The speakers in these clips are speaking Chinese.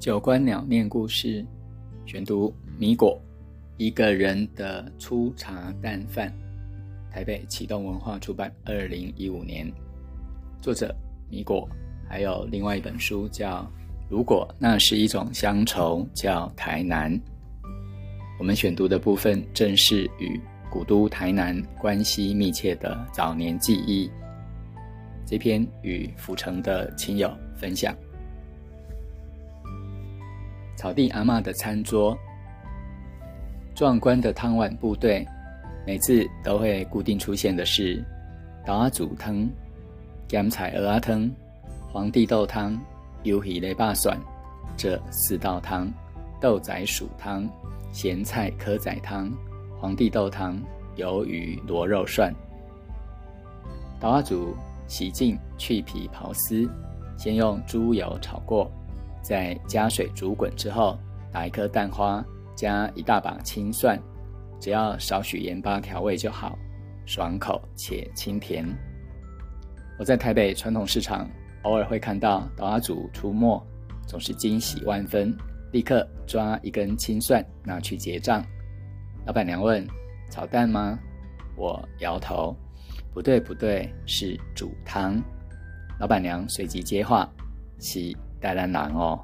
九官鸟念故事，选读米果，一个人的粗茶淡饭。台北启动文化出版，二零一五年。作者米果，还有另外一本书叫《如果那是一种乡愁》，叫台南。我们选读的部分正是与古都台南关系密切的早年记忆。这篇与府城的亲友分享。草地阿妈的餐桌，壮观的汤碗部队，每次都会固定出现的是：豆阿煮汤、咸菜鹅汤、皇帝豆汤、鱿鱼雷霸蒜这四道汤，豆仔薯汤、咸菜蚵仔汤、皇帝豆汤、鱿鱼螺肉涮。豆阿煮洗净去皮刨丝，先用猪油炒过。在加水煮滚之后，打一颗蛋花，加一大把青蒜，只要少许盐巴调味就好，爽口且清甜。我在台北传统市场偶尔会看到岛阿祖出没，总是惊喜万分，立刻抓一根青蒜拿去结账。老板娘问：“炒蛋吗？”我摇头：“不对，不对，是煮汤。”老板娘随即接话：“是。”带来难哦，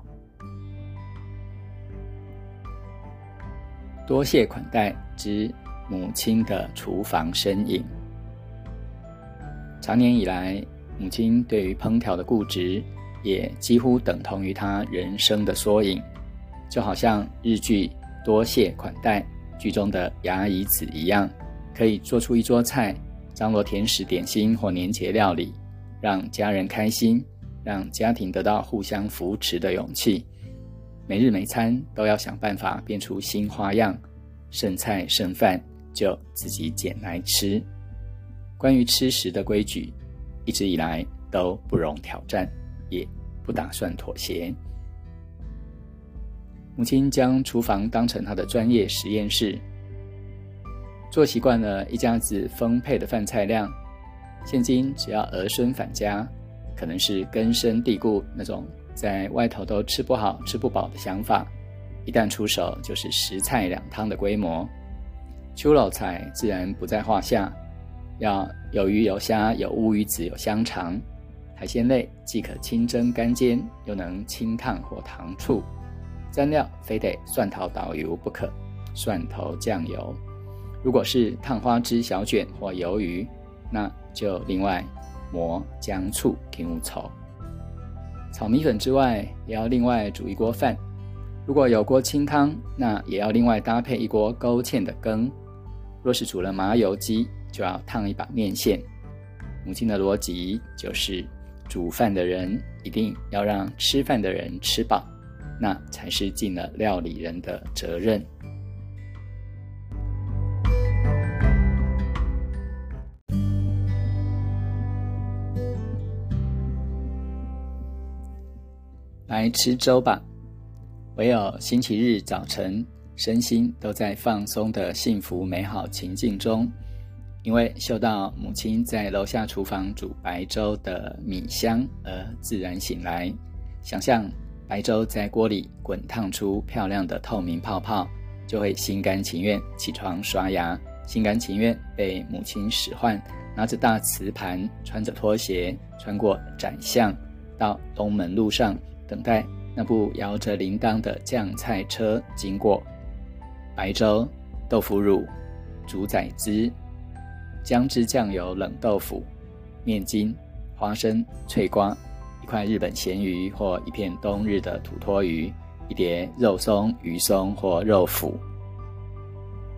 多谢款待之母亲的厨房身影。长年以来，母亲对于烹调的固执，也几乎等同于她人生的缩影。就好像日剧《多谢款待》剧中的牙姨子一样，可以做出一桌菜，张罗甜食、点心或年节料理，让家人开心。让家庭得到互相扶持的勇气，每日每餐都要想办法变出新花样，剩菜剩饭就自己捡来吃。关于吃食的规矩，一直以来都不容挑战，也不打算妥协。母亲将厨房当成她的专业实验室，做习惯了一家子丰沛的饭菜量，现今只要儿孙返家。可能是根深蒂固那种在外头都吃不好、吃不饱的想法，一旦出手就是十菜两汤的规模。秋老菜自然不在话下，要有鱼有虾有乌鱼子有香肠，海鲜类既可清蒸干煎，又能清烫或糖醋。蘸料非得蒜头导油不可，蒜头酱油。如果是烫花枝小卷或鱿鱼，那就另外。磨姜醋添乌草，炒米粉之外，也要另外煮一锅饭。如果有锅清汤，那也要另外搭配一锅勾芡的羹。若是煮了麻油鸡，就要烫一把面线。母亲的逻辑就是：煮饭的人一定要让吃饭的人吃饱，那才是尽了料理人的责任。来吃粥吧。唯有星期日早晨，身心都在放松的幸福美好情境中，因为嗅到母亲在楼下厨房煮白粥的米香而自然醒来。想象白粥在锅里滚烫出漂亮的透明泡泡，就会心甘情愿起床刷牙，心甘情愿被母亲使唤，拿着大瓷盘，穿着拖鞋，穿过窄巷，到东门路上。等待那部摇着铃铛的酱菜车经过，白粥、豆腐乳、猪仔汁、姜汁酱油冷豆腐、面筋、花生、脆瓜、一块日本咸鱼或一片冬日的土托鱼、一碟肉松、鱼松或肉脯。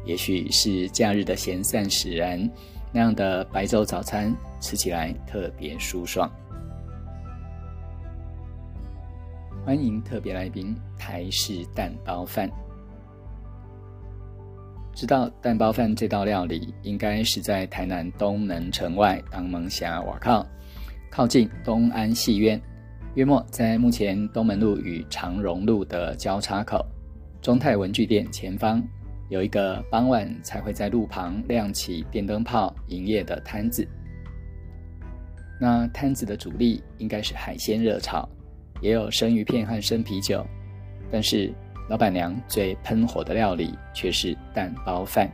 也许是假日的闲散使然，那样的白粥早餐吃起来特别舒爽。欢迎特别来宾台式蛋包饭。知道蛋包饭这道料理，应该是在台南东门城外当门峡瓦靠，靠近东安戏院，约莫在目前东门路与长荣路的交叉口，中泰文具店前方有一个傍晚才会在路旁亮起电灯泡营业的摊子。那摊子的主力应该是海鲜热炒。也有生鱼片和生啤酒，但是老板娘最喷火的料理却是蛋包饭。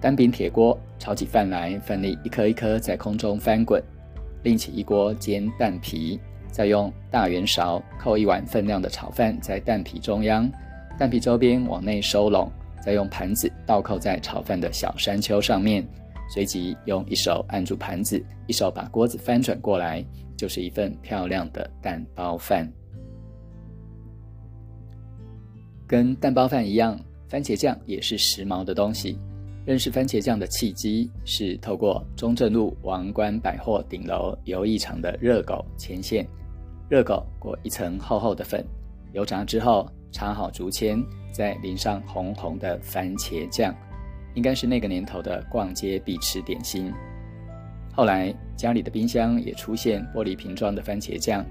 单柄铁锅炒起饭来，饭粒一颗一颗在空中翻滚；另起一锅煎蛋皮，再用大圆勺扣一碗分量的炒饭在蛋皮中央，蛋皮周边往内收拢，再用盘子倒扣在炒饭的小山丘上面，随即用一手按住盘子，一手把锅子翻转过来，就是一份漂亮的蛋包饭。跟蛋包饭一样，番茄酱也是时髦的东西。认识番茄酱的契机是透过中正路王冠百货顶楼游艺场的热狗牵线。热狗裹一层厚厚的粉，油炸之后插好竹签，再淋上红红的番茄酱，应该是那个年头的逛街必吃点心。后来家里的冰箱也出现玻璃瓶装的番茄酱，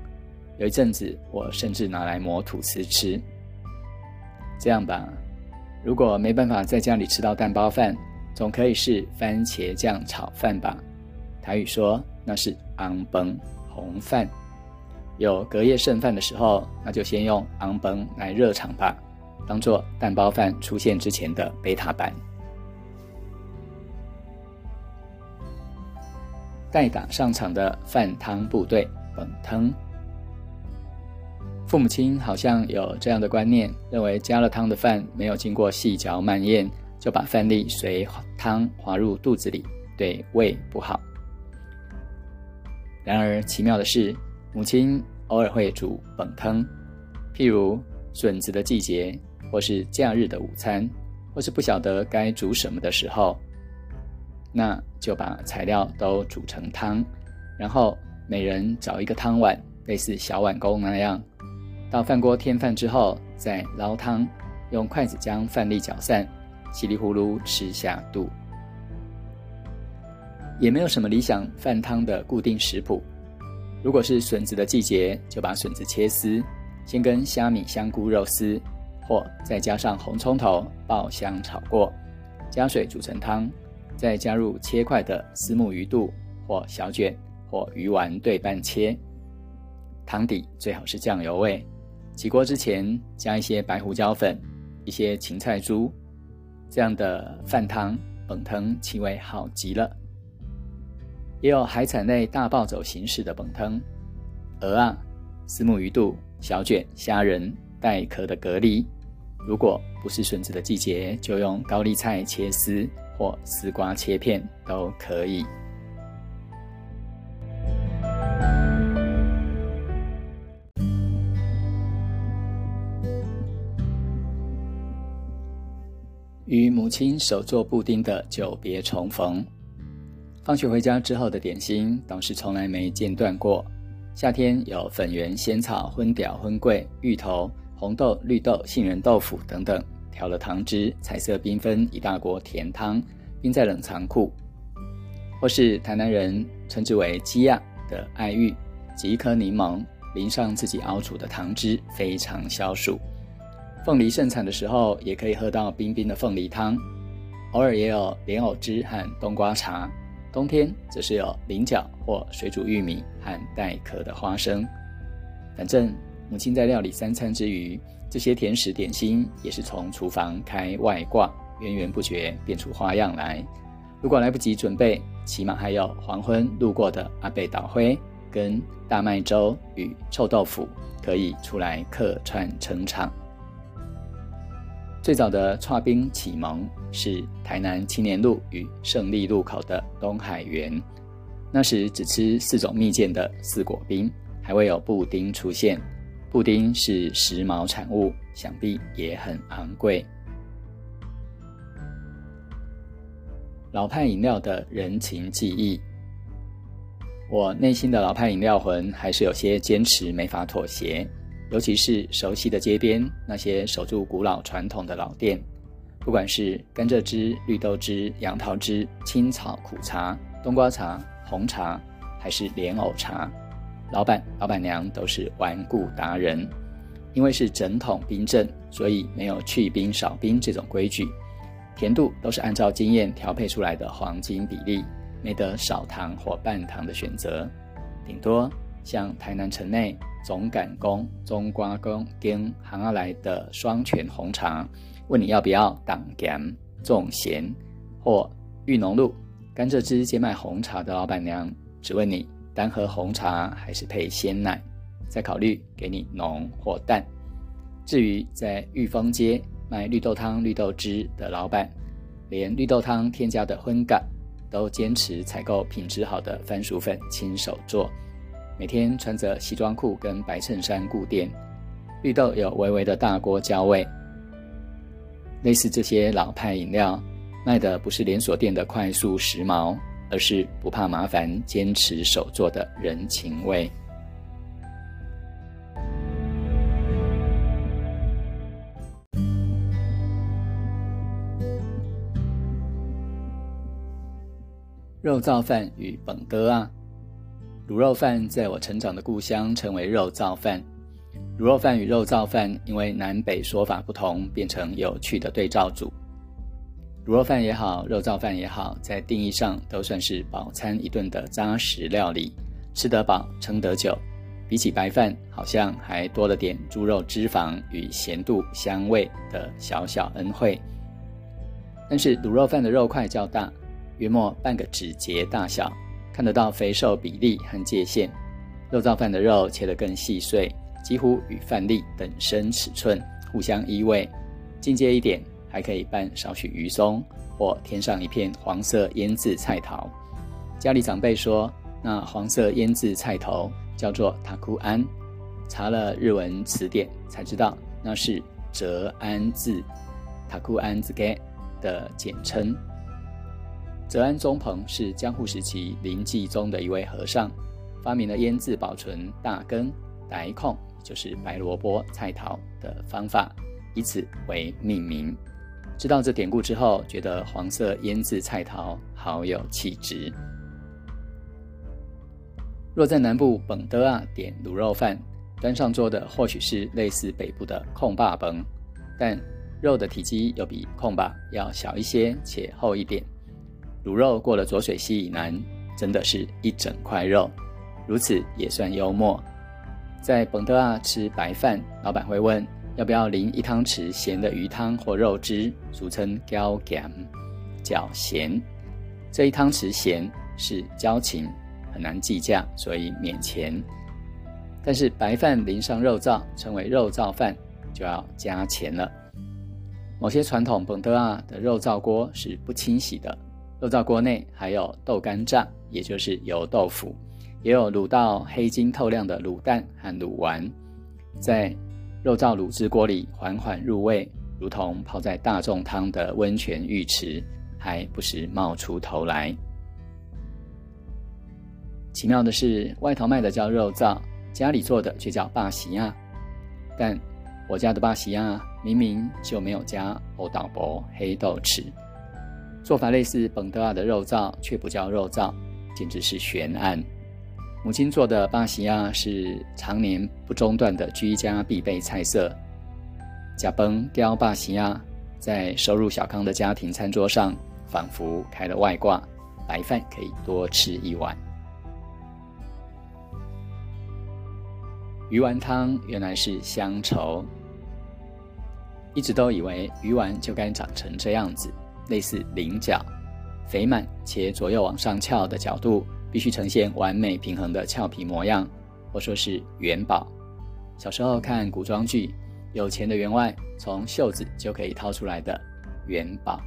有一阵子我甚至拿来磨吐司吃。这样吧。如果没办法在家里吃到蛋包饭，总可以是番茄酱炒饭吧？台语说那是昂崩红饭。有隔夜剩饭的时候，那就先用昂崩来热场吧，当做蛋包饭出现之前的贝塔版。带打上场的饭汤部队本汤。父母亲好像有这样的观念，认为加了汤的饭没有经过细嚼慢咽，就把饭粒随汤滑入肚子里，对胃不好。然而奇妙的是，母亲偶尔会煮本汤，譬如笋子的季节，或是假日的午餐，或是不晓得该煮什么的时候，那就把材料都煮成汤，然后每人找一个汤碗，类似小碗公那样。到饭锅添饭之后，再捞汤，用筷子将饭粒搅散，稀里呼噜吃下肚。也没有什么理想饭汤的固定食谱。如果是笋子的季节，就把笋子切丝，先跟虾米、香菇、肉丝，或再加上红葱头爆香炒过，加水煮成汤，再加入切块的丝木鱼肚或小卷或鱼丸对半切，汤底最好是酱油味。起锅之前加一些白胡椒粉，一些芹菜珠，这样的饭汤本汤气味好极了。也有海产类大暴走形式的本汤，鹅啊、丝木鱼肚、小卷、虾仁、带壳的蛤蜊。如果不是笋子的季节，就用高丽菜切丝或丝瓜切片都可以。与母亲手做布丁的久别重逢，放学回家之后的点心倒是从来没间断过。夏天有粉圆、仙草、荤屌、荤桂、芋头、红豆、绿豆、杏仁豆腐等等，调了糖汁，彩色缤纷一大锅甜汤，冰在冷藏库；或是台南人称之为鸡亚的爱玉，挤一颗柠檬，淋上自己熬煮的糖汁，非常消暑。凤梨盛产的时候，也可以喝到冰冰的凤梨汤，偶尔也有莲藕汁和冬瓜茶。冬天则是有菱角或水煮玉米和带壳的花生。反正母亲在料理三餐之余，这些甜食点心也是从厨房开外挂，源源不绝变出花样来。如果来不及准备，起码还有黄昏路过的阿贝岛灰跟大麦粥与臭豆腐可以出来客串撑场。最早的串冰启蒙是台南青年路与胜利路口的东海园，那时只吃四种蜜饯的四果冰，还未有布丁出现。布丁是时髦产物，想必也很昂贵。老派饮料的人情记忆，我内心的老派饮料魂还是有些坚持，没法妥协。尤其是熟悉的街边那些守住古老传统的老店，不管是甘蔗汁、绿豆汁、杨桃汁、青草苦茶、冬瓜茶、红茶，还是莲藕茶，老板、老板娘都是顽固达人。因为是整桶冰镇，所以没有去冰少冰这种规矩，甜度都是按照经验调配出来的黄金比例，没得少糖或半糖的选择，顶多像台南城内。总赶工、中瓜工跟行阿来的双全红茶，问你要不要党咸、重咸或玉浓露甘蔗汁兼卖红茶的老板娘，只问你单喝红茶还是配鲜奶，再考虑给你浓或淡。至于在玉峰街卖绿豆汤、绿豆汁的老板，连绿豆汤添加的荤感都坚持采购品质好的番薯粉，亲手做。每天穿着西装裤跟白衬衫顾店，绿豆有微微的大锅焦味。类似这些老派饮料，卖的不是连锁店的快速时髦，而是不怕麻烦、坚持手做的人情味。肉燥饭与本哥啊，卤肉饭在我成长的故乡称为肉燥饭。卤肉饭与肉燥饭因为南北说法不同，变成有趣的对照组。卤肉饭也好，肉燥饭也好，在定义上都算是饱餐一顿的扎实料理，吃得饱，撑得久。比起白饭，好像还多了点猪肉脂肪与咸度、香味的小小恩惠。但是卤肉饭的肉块较大。约莫半个指节大小，看得到肥瘦比例和界限。肉燥饭的肉切得更细碎，几乎与饭粒等身尺寸，互相依偎。进阶一点，还可以拌少许鱼松，或添上一片黄色腌制菜头。家里长辈说，那黄色腌制菜头叫做塔库安，查了日文词典才知道，那是折安字塔库安字给的简称。泽安宗鹏是江户时期临济宗的一位和尚，发明了腌制保存大根、白控，就是白萝卜、菜桃的方法，以此为命名。知道这典故之后，觉得黄色腌制菜桃好有气质。若在南部本德啊点卤肉饭，端上桌的或许是类似北部的控霸崩，但肉的体积又比控霸要小一些，且厚一点。卤肉过了浊水溪以南，真的是一整块肉，如此也算幽默。在本德啊吃白饭，老板会问要不要淋一汤匙咸的鱼汤或肉汁，俗称胶咸，较咸。这一汤匙咸是交情，很难计价，所以免钱。但是白饭淋上肉燥，称为肉燥饭，就要加钱了。某些传统本德啊的肉燥锅是不清洗的。肉燥锅内还有豆干炸，也就是油豆腐，也有卤到黑金透亮的卤蛋和卤丸，在肉燥卤汁锅里缓缓入味，如同泡在大众汤的温泉浴池，还不时冒出头来。奇妙的是，外头卖的叫肉燥，家里做的却叫巴西亚。但我家的巴西亚明明就没有加欧岛薄黑豆豉。做法类似本德尔的肉燥，却不叫肉燥，简直是悬案。母亲做的巴西亚是常年不中断的居家必备菜色。甲崩雕巴西亚在收入小康的家庭餐桌上，仿佛开了外挂，白饭可以多吃一碗。鱼丸汤原来是乡愁，一直都以为鱼丸就该长成这样子。类似菱角，肥满且左右往上翘的角度，必须呈现完美平衡的俏皮模样，或说是元宝。小时候看古装剧，有钱的员外从袖子就可以掏出来的元宝。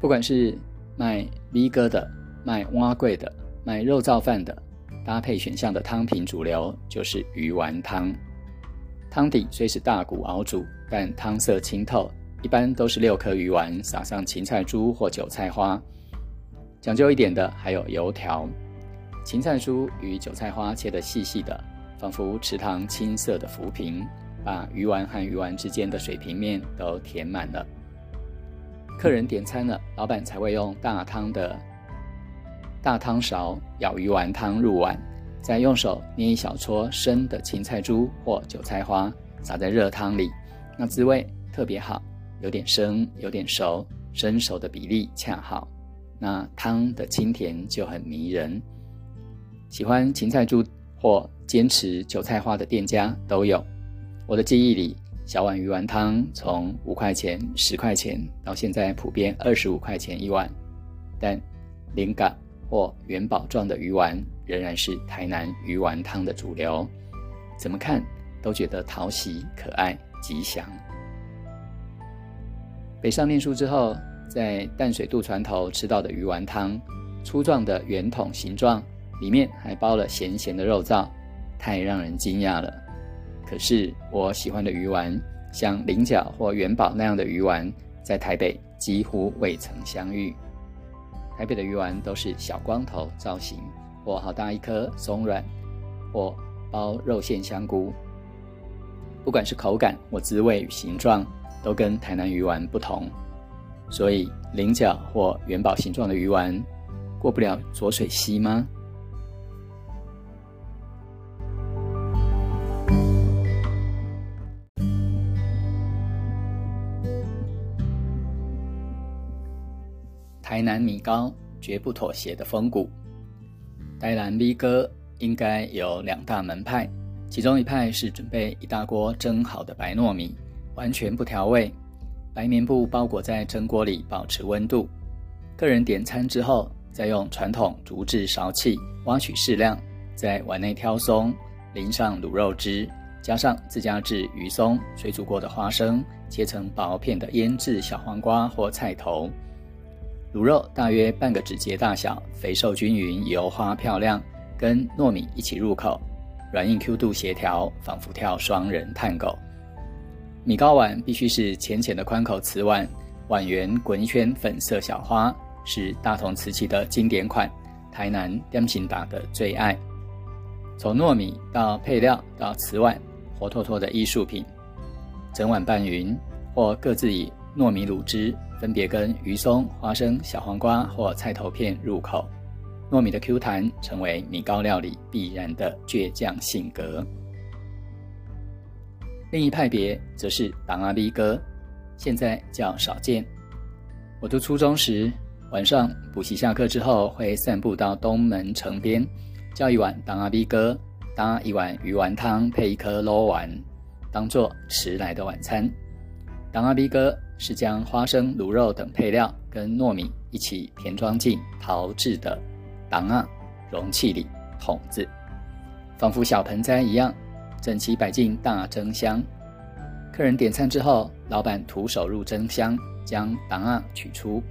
不管是卖 V 哥的、卖蛙贵的、卖肉燥饭的，搭配选项的汤品主流就是鱼丸汤。汤底虽是大骨熬煮，但汤色清透。一般都是六颗鱼丸，撒上芹菜珠或韭菜花。讲究一点的还有油条，芹菜珠与韭菜花切得细细的，仿佛池塘青色的浮萍，把鱼丸和鱼丸之间的水平面都填满了。客人点餐了，老板才会用大汤的大汤勺舀鱼丸汤入碗，再用手捏一小撮生的芹菜珠或韭菜花，撒在热汤里，那滋味特别好。有点生，有点熟，生熟的比例恰好，那汤的清甜就很迷人。喜欢芹菜猪或坚持韭菜花的店家都有。我的记忆里，小碗鱼丸汤从五块钱、十块钱到现在普遍二十五块钱一碗，但灵感或元宝状的鱼丸仍然是台南鱼丸汤的主流。怎么看都觉得讨喜、可爱、吉祥。北上念书之后，在淡水渡船头吃到的鱼丸汤，粗壮的圆筒形状，里面还包了咸咸的肉燥，太让人惊讶了。可是我喜欢的鱼丸，像菱角或元宝那样的鱼丸，在台北几乎未曾相遇。台北的鱼丸都是小光头造型，或好大一颗松软，或包肉馅香菇。不管是口感或滋味与形状。都跟台南鱼丸不同，所以菱角或元宝形状的鱼丸过不了浊水溪吗？台南米糕绝不妥协的风骨。台南米哥应该有两大门派，其中一派是准备一大锅蒸好的白糯米。完全不调味，白棉布包裹在蒸锅里，保持温度。客人点餐之后，再用传统竹制勺器挖取适量，在碗内挑松，淋上卤肉汁，加上自家制鱼松、水煮过的花生，切成薄片的腌制小黄瓜或菜头。卤肉大约半个指节大小，肥瘦均匀，油花漂亮，跟糯米一起入口，软硬 Q 度协调，仿佛跳双人探狗。米糕碗必须是浅浅的宽口瓷碗，碗缘滚一圈粉色小花，是大同瓷器的经典款，台南点心打的最爱。从糯米到配料到瓷碗，活脱脱的艺术品。整碗拌匀，或各自以糯米卤汁分别跟鱼松、花生、小黄瓜或菜头片入口，糯米的 Q 弹成为米糕料理必然的倔强性格。另一派别则是党阿 B 哥，现在较少见。我读初中时，晚上补习下课之后，会散步到东门城边，叫一碗党阿 B 哥，搭一碗鱼丸汤，配一颗捞丸，当做迟来的晚餐。党阿 B 哥是将花生、卤肉等配料跟糯米一起填装进陶制的党阿容器里，桶子，仿佛小盆栽一样。整齐摆进大蒸箱，客人点餐之后，老板徒手入蒸箱，将档案取出，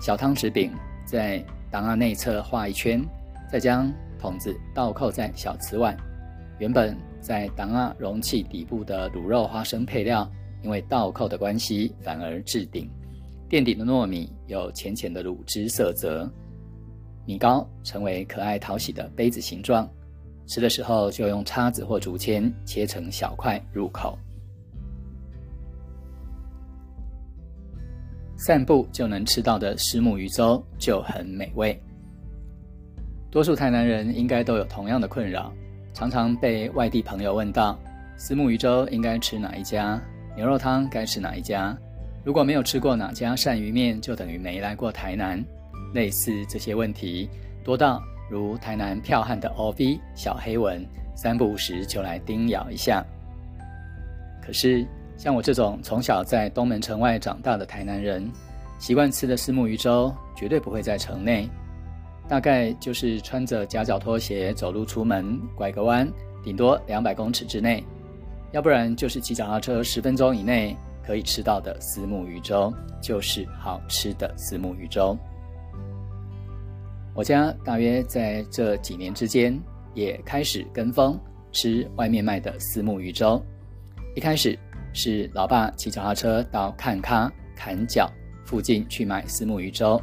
小汤匙柄在档案内侧画一圈，再将筒子倒扣在小瓷碗。原本在档案容器底部的卤肉花生配料，因为倒扣的关系，反而置顶。垫底的糯米有浅浅的卤汁色泽，米糕成为可爱讨喜的杯子形状。吃的时候就用叉子或竹签切成小块入口，散步就能吃到的虱目鱼粥就很美味。多数台南人应该都有同样的困扰，常常被外地朋友问到：虱目鱼粥应该吃哪一家？牛肉汤该吃哪一家？如果没有吃过哪家鳝鱼面，就等于没来过台南。类似这些问题多到。如台南票悍的 OV 小黑文，三不五时就来叮咬一下。可是像我这种从小在东门城外长大的台南人，习惯吃的是木鱼粥，绝对不会在城内。大概就是穿着夹脚拖鞋走路出门，拐个弯，顶多两百公尺之内；要不然就是骑脚踏车十分钟以内可以吃到的丝木鱼粥，就是好吃的丝木鱼粥。我家大约在这几年之间，也开始跟风吃外面卖的丝木鱼粥。一开始是老爸骑脚踏车到看咖砍脚附近去买丝木鱼粥。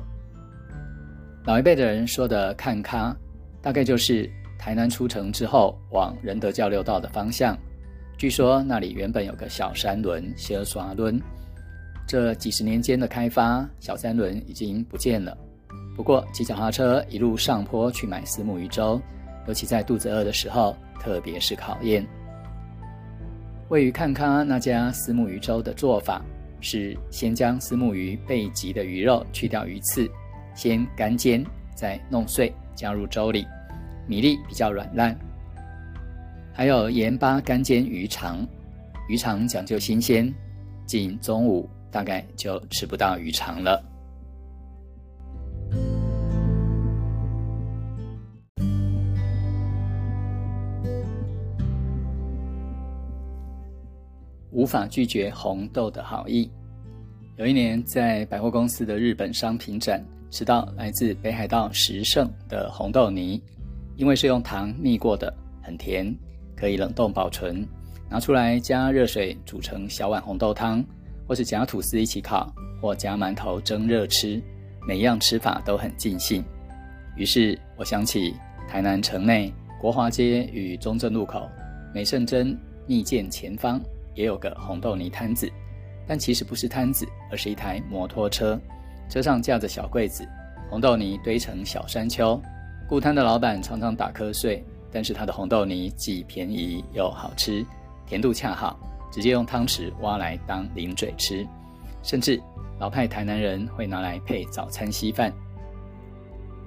老一辈的人说的看咖，大概就是台南出城之后往仁德交流道的方向。据说那里原本有个小山轮、小刷轮，这几十年间的开发，小三轮已经不见了。不过骑脚踏车一路上坡去买丝木鱼粥，尤其在肚子饿的时候，特别是考验。位于看康那家丝木鱼粥的做法是：先将丝木鱼背脊的鱼肉去掉鱼刺，先干煎，再弄碎加入粥里，米粒比较软烂。还有盐巴干煎鱼肠，鱼肠讲究新鲜，近中午大概就吃不到鱼肠了。无法拒绝红豆的好意。有一年在百货公司的日本商品展，吃到来自北海道石胜的红豆泥，因为是用糖蜜过的，很甜，可以冷冻保存，拿出来加热水煮成小碗红豆汤，或是夹吐司一起烤，或夹馒头蒸热吃，每样吃法都很尽兴。于是我想起台南城内国华街与中正路口美胜珍蜜饯前方。也有个红豆泥摊子，但其实不是摊子，而是一台摩托车，车上架着小柜子，红豆泥堆成小山丘。顾摊的老板常常打瞌睡，但是他的红豆泥既便宜又好吃，甜度恰好，直接用汤匙挖来当零嘴吃，甚至老派台南人会拿来配早餐稀饭。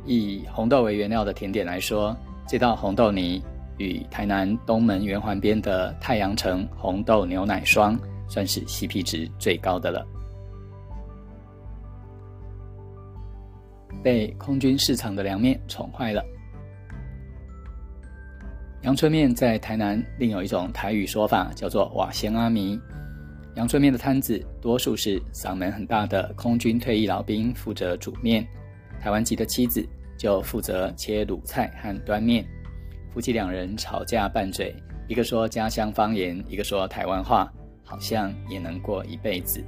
以红豆为原料的甜点来说，这道红豆泥。与台南东门圆环边的太阳城红豆牛奶霜算是 CP 值最高的了。被空军市场的凉面宠坏了。阳春面在台南另有一种台语说法，叫做瓦仙阿弥。阳春面的摊子多数是嗓门很大的空军退役老兵负责煮面，台湾籍的妻子就负责切卤菜和端面。夫妻两人吵架拌嘴，一个说家乡方言，一个说台湾话，好像也能过一辈子。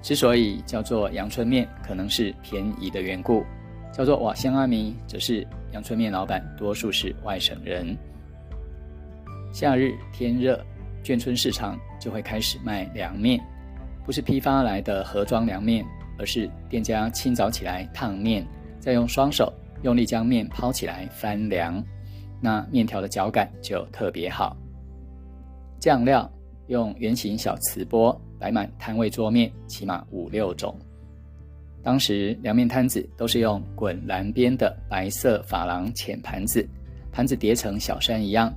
之所以叫做阳春面，可能是便宜的缘故；叫做瓦香阿弥，则是阳春面老板多数是外省人。夏日天热，眷村市场就会开始卖凉面，不是批发来的盒装凉面，而是店家清早起来烫面，再用双手用力将面抛起来翻凉。那面条的嚼感就特别好。酱料用圆形小瓷钵摆满摊位桌面，起码五六种。当时凉面摊子都是用滚蓝边的白色珐琅浅盘子，盘子叠成小山一样。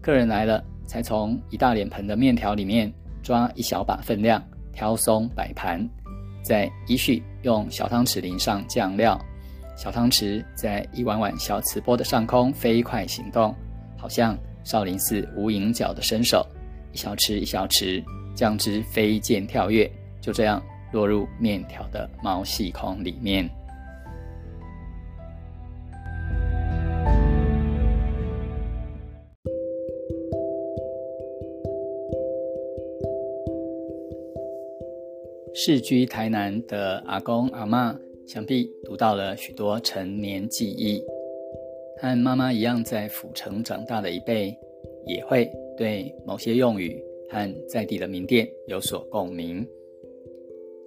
客人来了，才从一大脸盆的面条里面抓一小把分量，挑松摆盘，再依序用小汤匙淋上酱料。小汤匙在一碗碗小瓷钵的上空飞快行动，好像少林寺无影脚的身手，一小匙一小匙，酱汁飞溅跳跃，就这样落入面条的毛细孔里面。世居台南的阿公阿妈。想必读到了许多陈年记忆，和妈妈一样在府城长大的一辈，也会对某些用语和在地的名店有所共鸣。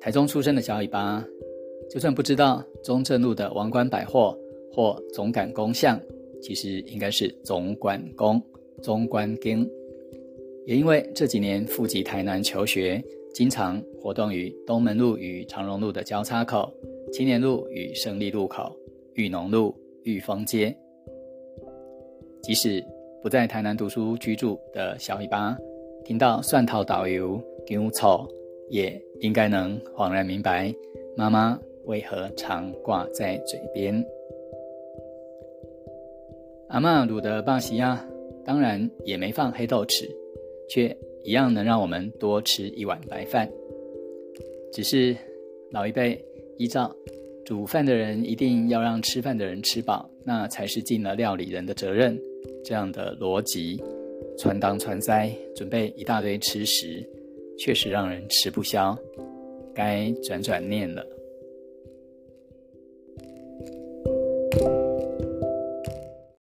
台中出生的小尾巴，就算不知道中正路的王冠百货或总赶工巷，其实应该是总管工、中关根，也因为这几年赴籍台南求学，经常活动于东门路与长荣路的交叉口。青年路与胜利路口、裕农路、裕丰街，即使不在台南读书居住的小尾巴，听到蒜头导游牛草，也应该能恍然明白妈妈为何常挂在嘴边。阿妈卤的巴西亚，当然也没放黑豆豉，却一样能让我们多吃一碗白饭。只是老一辈。依照煮饭的人一定要让吃饭的人吃饱，那才是尽了料理人的责任。这样的逻辑，传当传塞，准备一大堆吃食，确实让人吃不消。该转转念了。